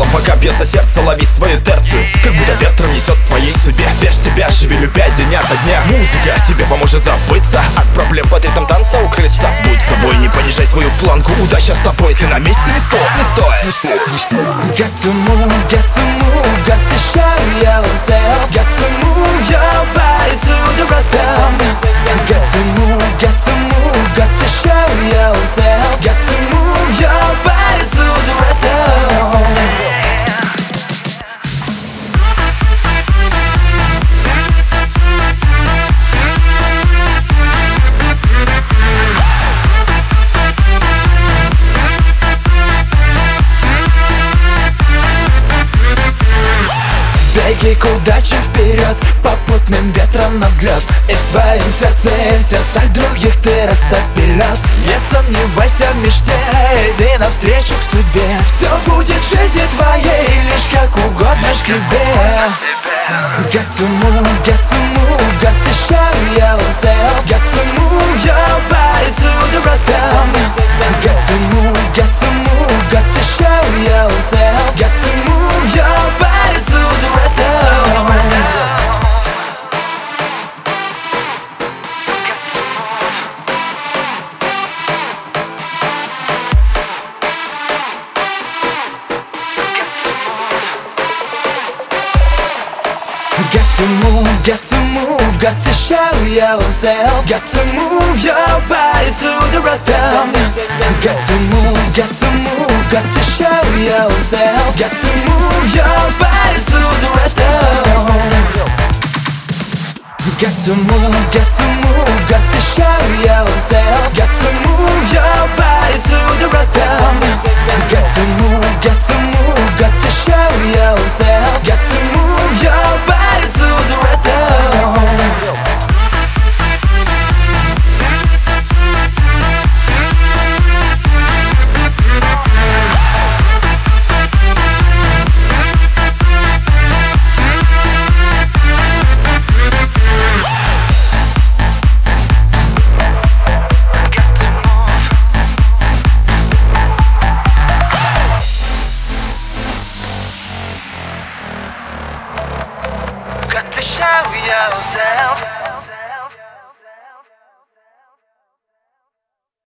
телом, пока бьется сердце Лови свою терцию, как будто ветром несет в твоей судьбе. Верь в себя, живи любя день ото дня. Музыка тебе поможет забыться. От проблем под ритм танца укрыться. Будь собой, не понижай свою планку. Удача с тобой, ты на месте. Не стой, не стой, не стой, не стой. Got to move, got to move, got to show yourself. Got to move your body to the rhythm. Got to move, got to Беги к удаче вперед Попутным ветром на взлет И в своем сердце, и в сердцах других ты растопилет Не сомневайся в мечте Иди навстречу к судьбе. Все будет в жизни твоей Лишь как угодно тебе. Got to move, got to move, got to show yourself Got to move your body to move, got to move, got to show yourself. Got to move your body to the rhythm. Got to move, got to move, got to show yourself. Got to move your body to the rhythm. Got to move, got to move, got to show yourself. Got to move shall we ourselves?